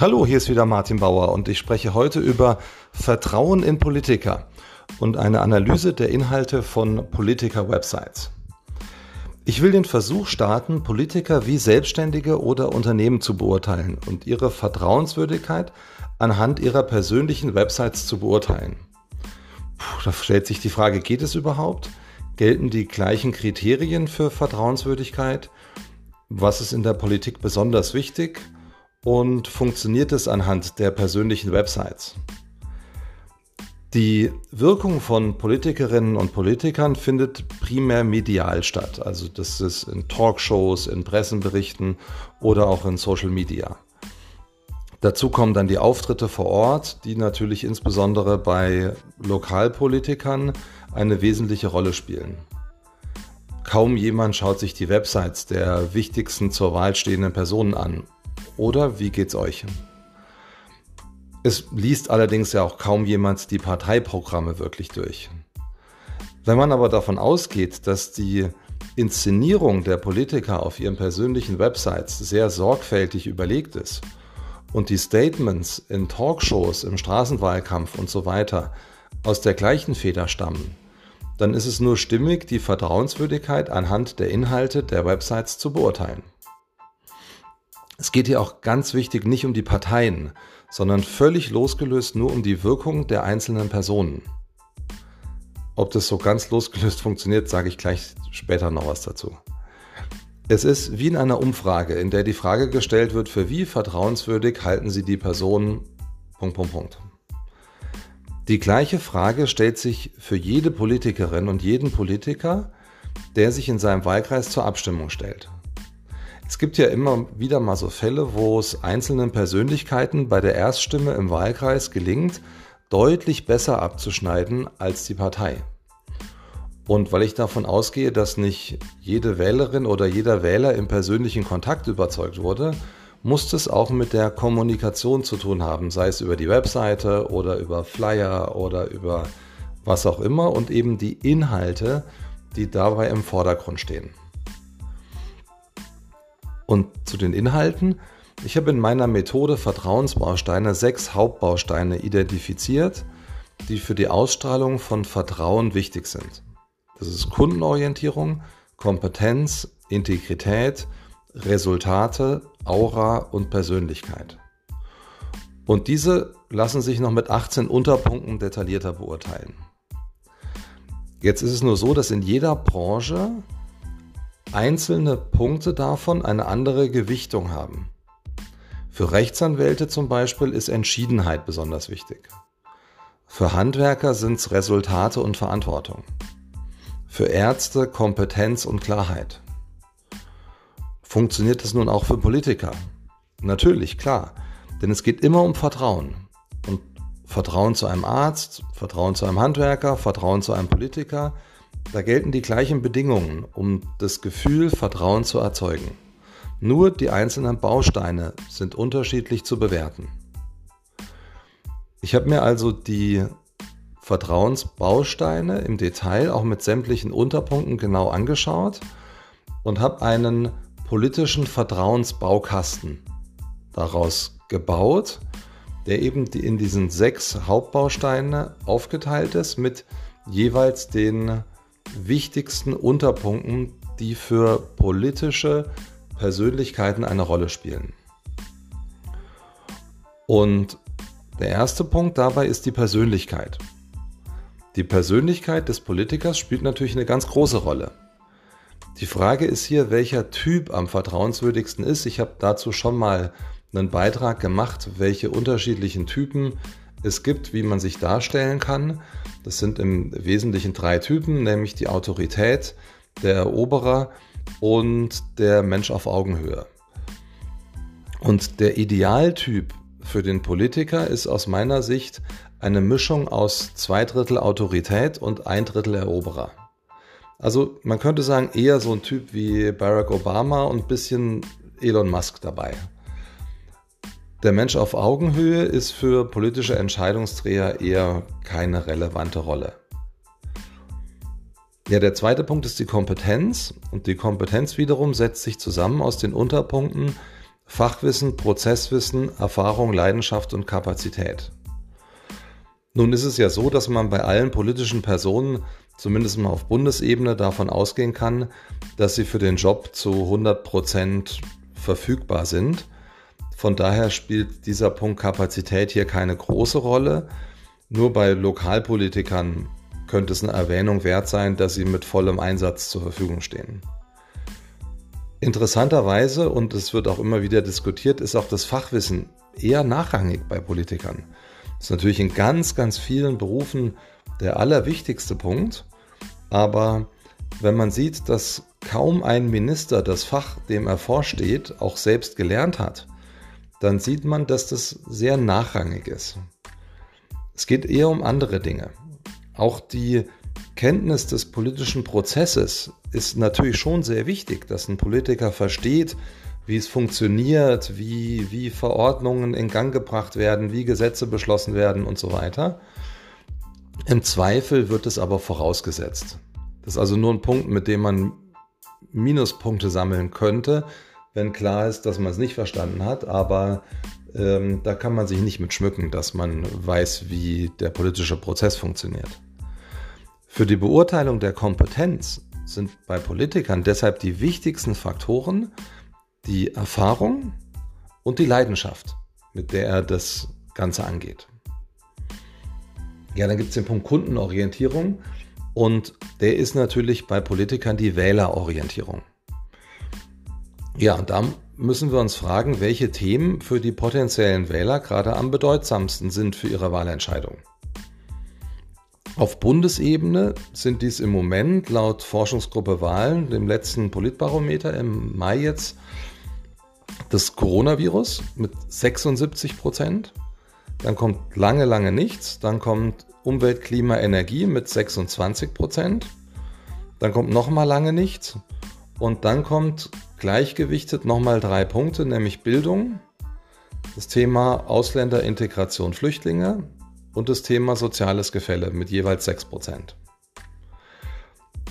Hallo, hier ist wieder Martin Bauer und ich spreche heute über Vertrauen in Politiker und eine Analyse der Inhalte von Politiker-Websites. Ich will den Versuch starten, Politiker wie Selbstständige oder Unternehmen zu beurteilen und ihre Vertrauenswürdigkeit anhand ihrer persönlichen Websites zu beurteilen. Puh, da stellt sich die Frage, geht es überhaupt? Gelten die gleichen Kriterien für Vertrauenswürdigkeit? Was ist in der Politik besonders wichtig? Und funktioniert es anhand der persönlichen Websites. Die Wirkung von Politikerinnen und Politikern findet primär medial statt. Also das ist in Talkshows, in Pressenberichten oder auch in Social Media. Dazu kommen dann die Auftritte vor Ort, die natürlich insbesondere bei Lokalpolitikern eine wesentliche Rolle spielen. Kaum jemand schaut sich die Websites der wichtigsten zur Wahl stehenden Personen an oder wie geht's euch? Es liest allerdings ja auch kaum jemand die Parteiprogramme wirklich durch. Wenn man aber davon ausgeht, dass die Inszenierung der Politiker auf ihren persönlichen Websites sehr sorgfältig überlegt ist und die Statements in Talkshows, im Straßenwahlkampf und so weiter aus der gleichen Feder stammen, dann ist es nur stimmig, die Vertrauenswürdigkeit anhand der Inhalte der Websites zu beurteilen. Es geht hier auch ganz wichtig nicht um die Parteien, sondern völlig losgelöst nur um die Wirkung der einzelnen Personen. Ob das so ganz losgelöst funktioniert, sage ich gleich später noch was dazu. Es ist wie in einer Umfrage, in der die Frage gestellt wird, für wie vertrauenswürdig halten Sie die Person. Punkt, Punkt, Punkt. Die gleiche Frage stellt sich für jede Politikerin und jeden Politiker, der sich in seinem Wahlkreis zur Abstimmung stellt. Es gibt ja immer wieder mal so Fälle, wo es einzelnen Persönlichkeiten bei der Erststimme im Wahlkreis gelingt, deutlich besser abzuschneiden als die Partei. Und weil ich davon ausgehe, dass nicht jede Wählerin oder jeder Wähler im persönlichen Kontakt überzeugt wurde, muss es auch mit der Kommunikation zu tun haben, sei es über die Webseite oder über Flyer oder über was auch immer und eben die Inhalte, die dabei im Vordergrund stehen. Und zu den Inhalten. Ich habe in meiner Methode Vertrauensbausteine sechs Hauptbausteine identifiziert, die für die Ausstrahlung von Vertrauen wichtig sind. Das ist Kundenorientierung, Kompetenz, Integrität, Resultate, Aura und Persönlichkeit. Und diese lassen sich noch mit 18 Unterpunkten detaillierter beurteilen. Jetzt ist es nur so, dass in jeder Branche einzelne Punkte davon eine andere Gewichtung haben. Für Rechtsanwälte zum Beispiel ist Entschiedenheit besonders wichtig. Für Handwerker sind es Resultate und Verantwortung. Für Ärzte Kompetenz und Klarheit. Funktioniert das nun auch für Politiker? Natürlich, klar. Denn es geht immer um Vertrauen. Und Vertrauen zu einem Arzt, Vertrauen zu einem Handwerker, Vertrauen zu einem Politiker, da gelten die gleichen Bedingungen, um das Gefühl Vertrauen zu erzeugen. Nur die einzelnen Bausteine sind unterschiedlich zu bewerten. Ich habe mir also die Vertrauensbausteine im Detail auch mit sämtlichen Unterpunkten genau angeschaut und habe einen politischen Vertrauensbaukasten daraus gebaut, der eben in diesen sechs Hauptbausteine aufgeteilt ist mit jeweils den wichtigsten Unterpunkten, die für politische Persönlichkeiten eine Rolle spielen. Und der erste Punkt dabei ist die Persönlichkeit. Die Persönlichkeit des Politikers spielt natürlich eine ganz große Rolle. Die Frage ist hier, welcher Typ am vertrauenswürdigsten ist. Ich habe dazu schon mal einen Beitrag gemacht, welche unterschiedlichen Typen es gibt, wie man sich darstellen kann. Das sind im Wesentlichen drei Typen, nämlich die Autorität, der Eroberer und der Mensch auf Augenhöhe. Und der Idealtyp für den Politiker ist aus meiner Sicht eine Mischung aus zwei Drittel Autorität und ein Drittel Eroberer. Also man könnte sagen, eher so ein Typ wie Barack Obama und ein bisschen Elon Musk dabei. Der Mensch auf Augenhöhe ist für politische Entscheidungsträger eher keine relevante Rolle. Ja, der zweite Punkt ist die Kompetenz und die Kompetenz wiederum setzt sich zusammen aus den Unterpunkten Fachwissen, Prozesswissen, Erfahrung, Leidenschaft und Kapazität. Nun ist es ja so, dass man bei allen politischen Personen, zumindest mal auf Bundesebene, davon ausgehen kann, dass sie für den Job zu 100 Prozent verfügbar sind. Von daher spielt dieser Punkt Kapazität hier keine große Rolle. Nur bei Lokalpolitikern könnte es eine Erwähnung wert sein, dass sie mit vollem Einsatz zur Verfügung stehen. Interessanterweise, und es wird auch immer wieder diskutiert, ist auch das Fachwissen eher nachrangig bei Politikern. Das ist natürlich in ganz, ganz vielen Berufen der allerwichtigste Punkt. Aber wenn man sieht, dass kaum ein Minister das Fach, dem er vorsteht, auch selbst gelernt hat, dann sieht man, dass das sehr nachrangig ist. Es geht eher um andere Dinge. Auch die Kenntnis des politischen Prozesses ist natürlich schon sehr wichtig, dass ein Politiker versteht, wie es funktioniert, wie, wie Verordnungen in Gang gebracht werden, wie Gesetze beschlossen werden und so weiter. Im Zweifel wird es aber vorausgesetzt. Das ist also nur ein Punkt, mit dem man Minuspunkte sammeln könnte, wenn klar ist, dass man es nicht verstanden hat. Aber ähm, da kann man sich nicht mit schmücken, dass man weiß, wie der politische Prozess funktioniert. Für die Beurteilung der Kompetenz sind bei Politikern deshalb die wichtigsten Faktoren die Erfahrung und die Leidenschaft, mit der er das Ganze angeht. Ja, dann gibt es den Punkt Kundenorientierung und der ist natürlich bei Politikern die Wählerorientierung. Ja, und da müssen wir uns fragen, welche Themen für die potenziellen Wähler gerade am bedeutsamsten sind für ihre Wahlentscheidung. Auf Bundesebene sind dies im Moment laut Forschungsgruppe Wahlen, dem letzten Politbarometer im Mai jetzt, das Coronavirus mit 76 Prozent. Dann kommt lange, lange nichts. Dann kommt Umwelt, Klima, Energie mit 26 Prozent. Dann kommt nochmal lange nichts. Und dann kommt gleichgewichtet nochmal drei Punkte, nämlich Bildung, das Thema Ausländerintegration, Flüchtlinge und das Thema soziales Gefälle mit jeweils 6%.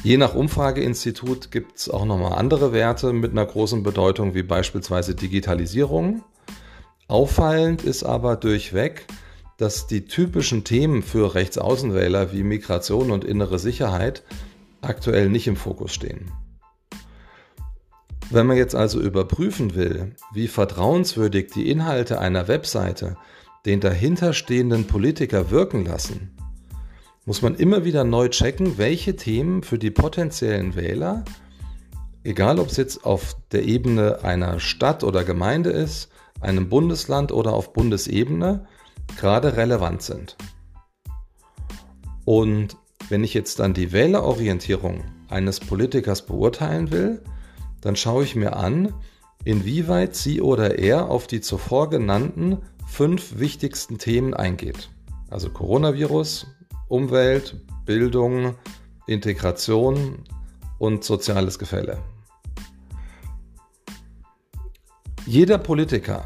Je nach Umfrageinstitut gibt es auch nochmal andere Werte mit einer großen Bedeutung, wie beispielsweise Digitalisierung. Auffallend ist aber durchweg, dass die typischen Themen für Rechtsaußenwähler wie Migration und innere Sicherheit aktuell nicht im Fokus stehen. Wenn man jetzt also überprüfen will, wie vertrauenswürdig die Inhalte einer Webseite den dahinterstehenden Politiker wirken lassen, muss man immer wieder neu checken, welche Themen für die potenziellen Wähler, egal ob es jetzt auf der Ebene einer Stadt oder Gemeinde ist, einem Bundesland oder auf Bundesebene, gerade relevant sind. Und wenn ich jetzt dann die Wählerorientierung eines Politikers beurteilen will, dann schaue ich mir an, inwieweit sie oder er auf die zuvor genannten fünf wichtigsten Themen eingeht. Also Coronavirus, Umwelt, Bildung, Integration und soziales Gefälle. Jeder Politiker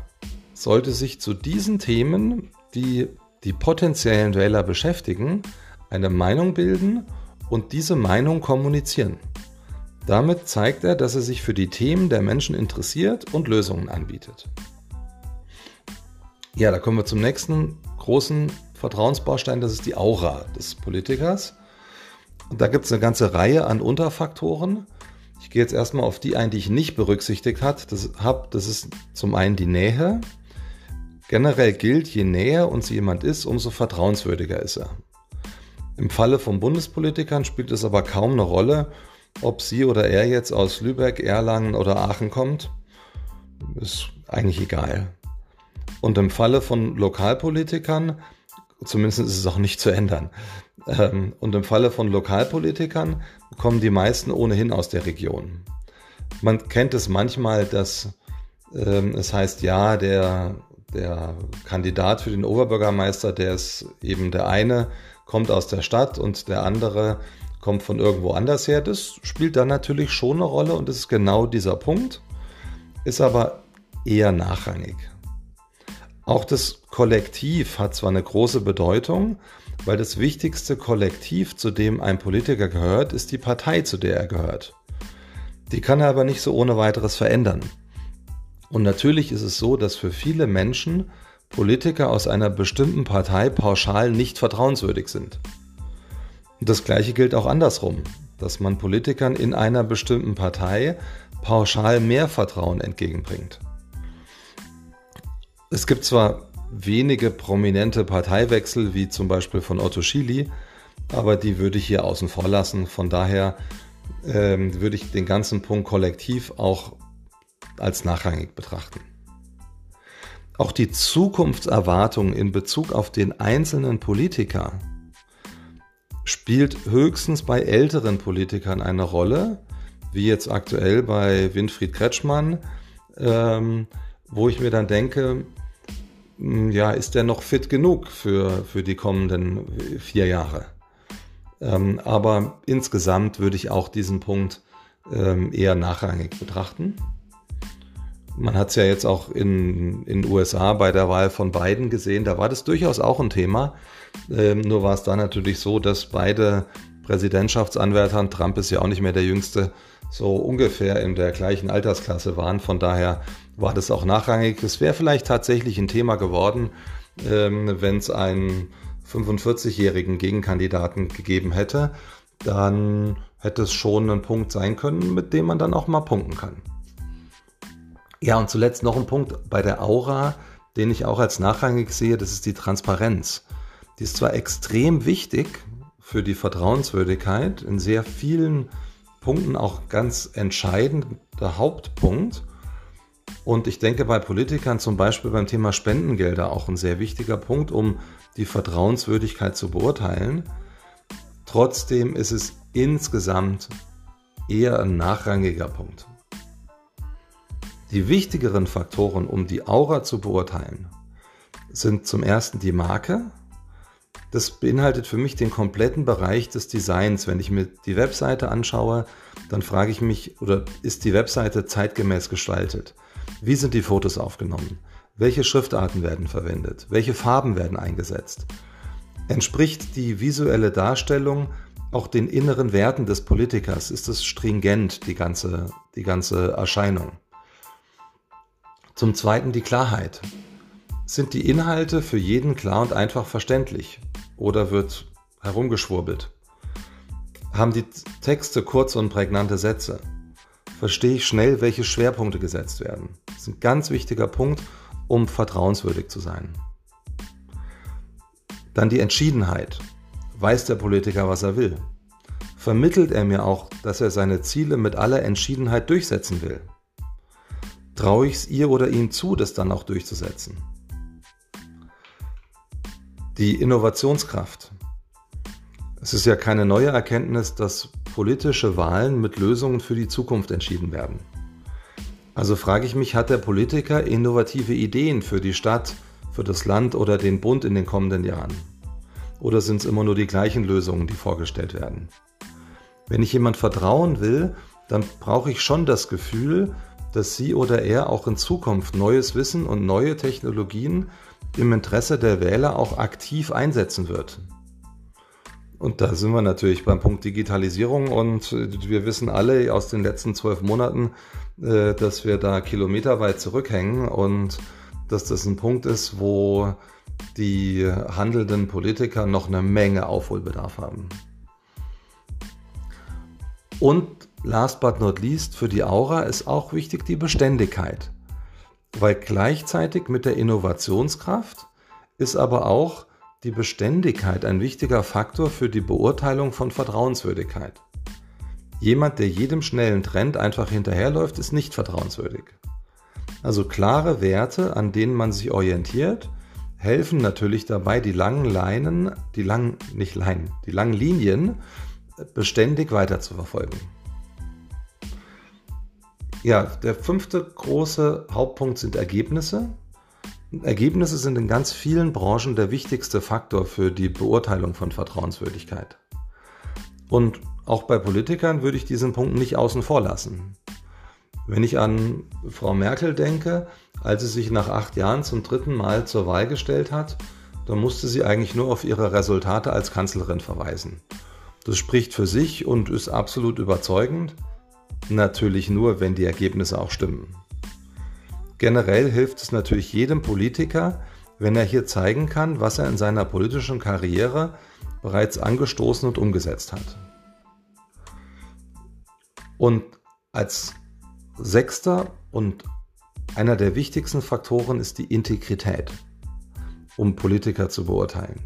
sollte sich zu diesen Themen, die die potenziellen Wähler beschäftigen, eine Meinung bilden und diese Meinung kommunizieren. Damit zeigt er, dass er sich für die Themen der Menschen interessiert und Lösungen anbietet. Ja, da kommen wir zum nächsten großen Vertrauensbaustein, das ist die Aura des Politikers. Und da gibt es eine ganze Reihe an Unterfaktoren. Ich gehe jetzt erstmal auf die ein, die ich nicht berücksichtigt habe. Das, ist zum einen die Nähe. Generell gilt, je näher uns jemand ist, umso vertrauenswürdiger ist er. Im Falle von Bundespolitikern spielt es aber kaum eine Rolle, ob sie oder er jetzt aus Lübeck, Erlangen oder Aachen kommt, ist eigentlich egal. Und im Falle von Lokalpolitikern, zumindest ist es auch nicht zu ändern, ähm, und im Falle von Lokalpolitikern kommen die meisten ohnehin aus der Region. Man kennt es manchmal, dass ähm, es heißt, ja, der, der Kandidat für den Oberbürgermeister, der ist eben der eine, kommt aus der Stadt und der andere kommt von irgendwo anders her. Das spielt dann natürlich schon eine Rolle und das ist genau dieser Punkt, ist aber eher nachrangig. Auch das Kollektiv hat zwar eine große Bedeutung, weil das wichtigste Kollektiv, zu dem ein Politiker gehört, ist die Partei, zu der er gehört. Die kann er aber nicht so ohne weiteres verändern. Und natürlich ist es so, dass für viele Menschen Politiker aus einer bestimmten Partei pauschal nicht vertrauenswürdig sind. Und das Gleiche gilt auch andersrum, dass man Politikern in einer bestimmten Partei pauschal mehr Vertrauen entgegenbringt. Es gibt zwar wenige prominente Parteiwechsel, wie zum Beispiel von Otto Schily, aber die würde ich hier außen vor lassen. Von daher ähm, würde ich den ganzen Punkt kollektiv auch als nachrangig betrachten. Auch die Zukunftserwartung in Bezug auf den einzelnen Politiker spielt höchstens bei älteren Politikern eine Rolle, wie jetzt aktuell bei Winfried Kretschmann, ähm, wo ich mir dann denke, hm, ja, ist der noch fit genug für, für die kommenden vier Jahre? Ähm, aber insgesamt würde ich auch diesen Punkt ähm, eher nachrangig betrachten. Man hat es ja jetzt auch in den USA bei der Wahl von Biden gesehen, da war das durchaus auch ein Thema. Ähm, nur war es da natürlich so, dass beide Präsidentschaftsanwärter, Trump ist ja auch nicht mehr der jüngste, so ungefähr in der gleichen Altersklasse waren. Von daher war das auch nachrangig. Es wäre vielleicht tatsächlich ein Thema geworden, ähm, wenn es einen 45-jährigen Gegenkandidaten gegeben hätte. Dann hätte es schon ein Punkt sein können, mit dem man dann auch mal punkten kann. Ja, und zuletzt noch ein Punkt bei der Aura, den ich auch als nachrangig sehe, das ist die Transparenz. Die ist zwar extrem wichtig für die Vertrauenswürdigkeit, in sehr vielen Punkten auch ganz entscheidender Hauptpunkt. Und ich denke bei Politikern zum Beispiel beim Thema Spendengelder auch ein sehr wichtiger Punkt, um die Vertrauenswürdigkeit zu beurteilen. Trotzdem ist es insgesamt eher ein nachrangiger Punkt. Die wichtigeren Faktoren, um die Aura zu beurteilen, sind zum ersten die Marke. Das beinhaltet für mich den kompletten Bereich des Designs. Wenn ich mir die Webseite anschaue, dann frage ich mich, oder ist die Webseite zeitgemäß gestaltet? Wie sind die Fotos aufgenommen? Welche Schriftarten werden verwendet? Welche Farben werden eingesetzt? Entspricht die visuelle Darstellung auch den inneren Werten des Politikers? Ist es stringent, die ganze, die ganze Erscheinung? Zum Zweiten die Klarheit. Sind die Inhalte für jeden klar und einfach verständlich oder wird herumgeschwurbelt? Haben die Texte kurze und prägnante Sätze? Verstehe ich schnell, welche Schwerpunkte gesetzt werden? Das ist ein ganz wichtiger Punkt, um vertrauenswürdig zu sein. Dann die Entschiedenheit. Weiß der Politiker, was er will? Vermittelt er mir auch, dass er seine Ziele mit aller Entschiedenheit durchsetzen will? Traue ich es ihr oder ihm zu, das dann auch durchzusetzen. Die Innovationskraft. Es ist ja keine neue Erkenntnis, dass politische Wahlen mit Lösungen für die Zukunft entschieden werden. Also frage ich mich, hat der Politiker innovative Ideen für die Stadt, für das Land oder den Bund in den kommenden Jahren? Oder sind es immer nur die gleichen Lösungen, die vorgestellt werden? Wenn ich jemand vertrauen will, dann brauche ich schon das Gefühl, dass sie oder er auch in Zukunft neues Wissen und neue Technologien im Interesse der Wähler auch aktiv einsetzen wird. Und da sind wir natürlich beim Punkt Digitalisierung und wir wissen alle aus den letzten zwölf Monaten, äh, dass wir da kilometerweit zurückhängen und dass das ein Punkt ist, wo die handelnden Politiker noch eine Menge Aufholbedarf haben. Und last but not least für die Aura ist auch wichtig die Beständigkeit. Weil gleichzeitig mit der Innovationskraft ist aber auch die Beständigkeit ein wichtiger Faktor für die Beurteilung von Vertrauenswürdigkeit. Jemand, der jedem schnellen Trend einfach hinterherläuft, ist nicht vertrauenswürdig. Also klare Werte, an denen man sich orientiert, helfen natürlich dabei, die langen Leinen, die langen, nicht Leinen, die langen Linien beständig weiter zu verfolgen. Ja, der fünfte große Hauptpunkt sind Ergebnisse. Ergebnisse sind in ganz vielen Branchen der wichtigste Faktor für die Beurteilung von Vertrauenswürdigkeit. Und auch bei Politikern würde ich diesen Punkt nicht außen vor lassen. Wenn ich an Frau Merkel denke, als sie sich nach acht Jahren zum dritten Mal zur Wahl gestellt hat, dann musste sie eigentlich nur auf ihre Resultate als Kanzlerin verweisen. Das spricht für sich und ist absolut überzeugend. Natürlich nur, wenn die Ergebnisse auch stimmen. generell hilft es natürlich jedem Politiker, wenn er hier zeigen kann, was er in seiner politischen Karriere bereits angestoßen und umgesetzt hat. Und als sechster und einer der wichtigsten Faktoren ist die Integrität, um Politiker zu beurteilen.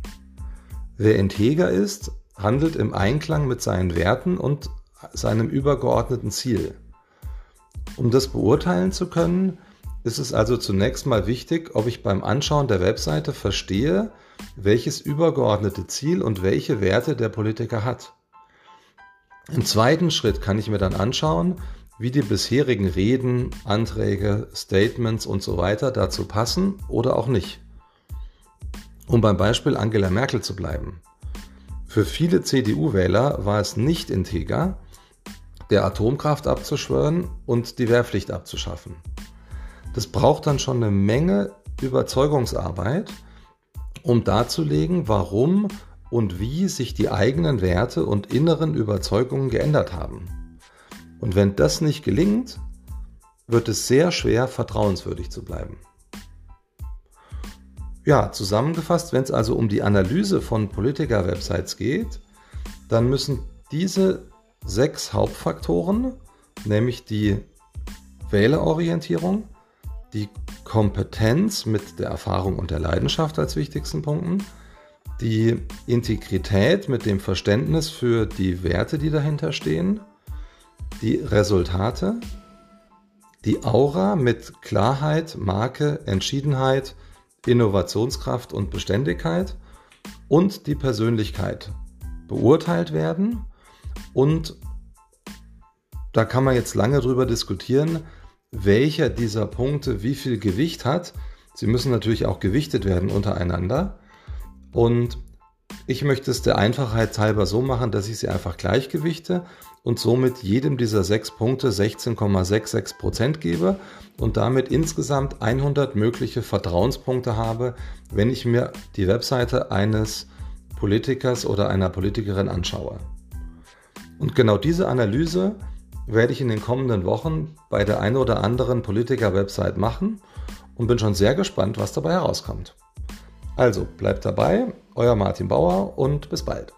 Wer integer ist, handelt im Einklang mit seinen Werten und seinem übergeordneten Ziel. Um das beurteilen zu können, ist es also zunächst mal wichtig, ob ich beim Anschauen der Webseite verstehe, welches übergeordnete Ziel und welche Werte der Politiker hat. Im zweiten Schritt kann ich mir dann anschauen, wie die bisherigen Reden, Anträge, Statements und so weiter dazu passen oder auch nicht. Um beim Beispiel Angela Merkel zu bleiben. Für viele CDU-Wähler war es nicht integer, der Atomkraft abzuschwören und die Wehrpflicht abzuschaffen. Das braucht dann schon eine Menge Überzeugungsarbeit, um darzulegen, warum und wie sich die eigenen Werte und inneren Überzeugungen geändert haben. Und wenn das nicht gelingt, wird es sehr schwer, vertrauenswürdig zu bleiben. Ja, zusammengefasst, wenn es also um die Analyse von Politiker-Websites geht, dann müssen diese sechs Hauptfaktoren, nämlich die Wählerorientierung, die Kompetenz mit der Erfahrung und der Leidenschaft als wichtigsten Punkten, die Integrität mit dem Verständnis für die Werte, die dahinter stehen, die Resultate, die Aura mit Klarheit, Marke, Entschiedenheit, Innovationskraft und Beständigkeit und die Persönlichkeit beurteilt werden. Und da kann man jetzt lange drüber diskutieren, welcher dieser Punkte wie viel Gewicht hat. Sie müssen natürlich auch gewichtet werden untereinander. Und ich möchte es der Einfachheit halber so machen, dass ich sie einfach gleichgewichte und somit jedem dieser sechs Punkte 16,66% gebe und damit insgesamt 100 mögliche Vertrauenspunkte habe, wenn ich mir die Webseite eines Politikers oder einer Politikerin anschaue. Und genau diese Analyse werde ich in den kommenden Wochen bei der einen oder anderen Politiker-Website machen und bin schon sehr gespannt, was dabei herauskommt. Also bleibt dabei, euer Martin Bauer und bis bald.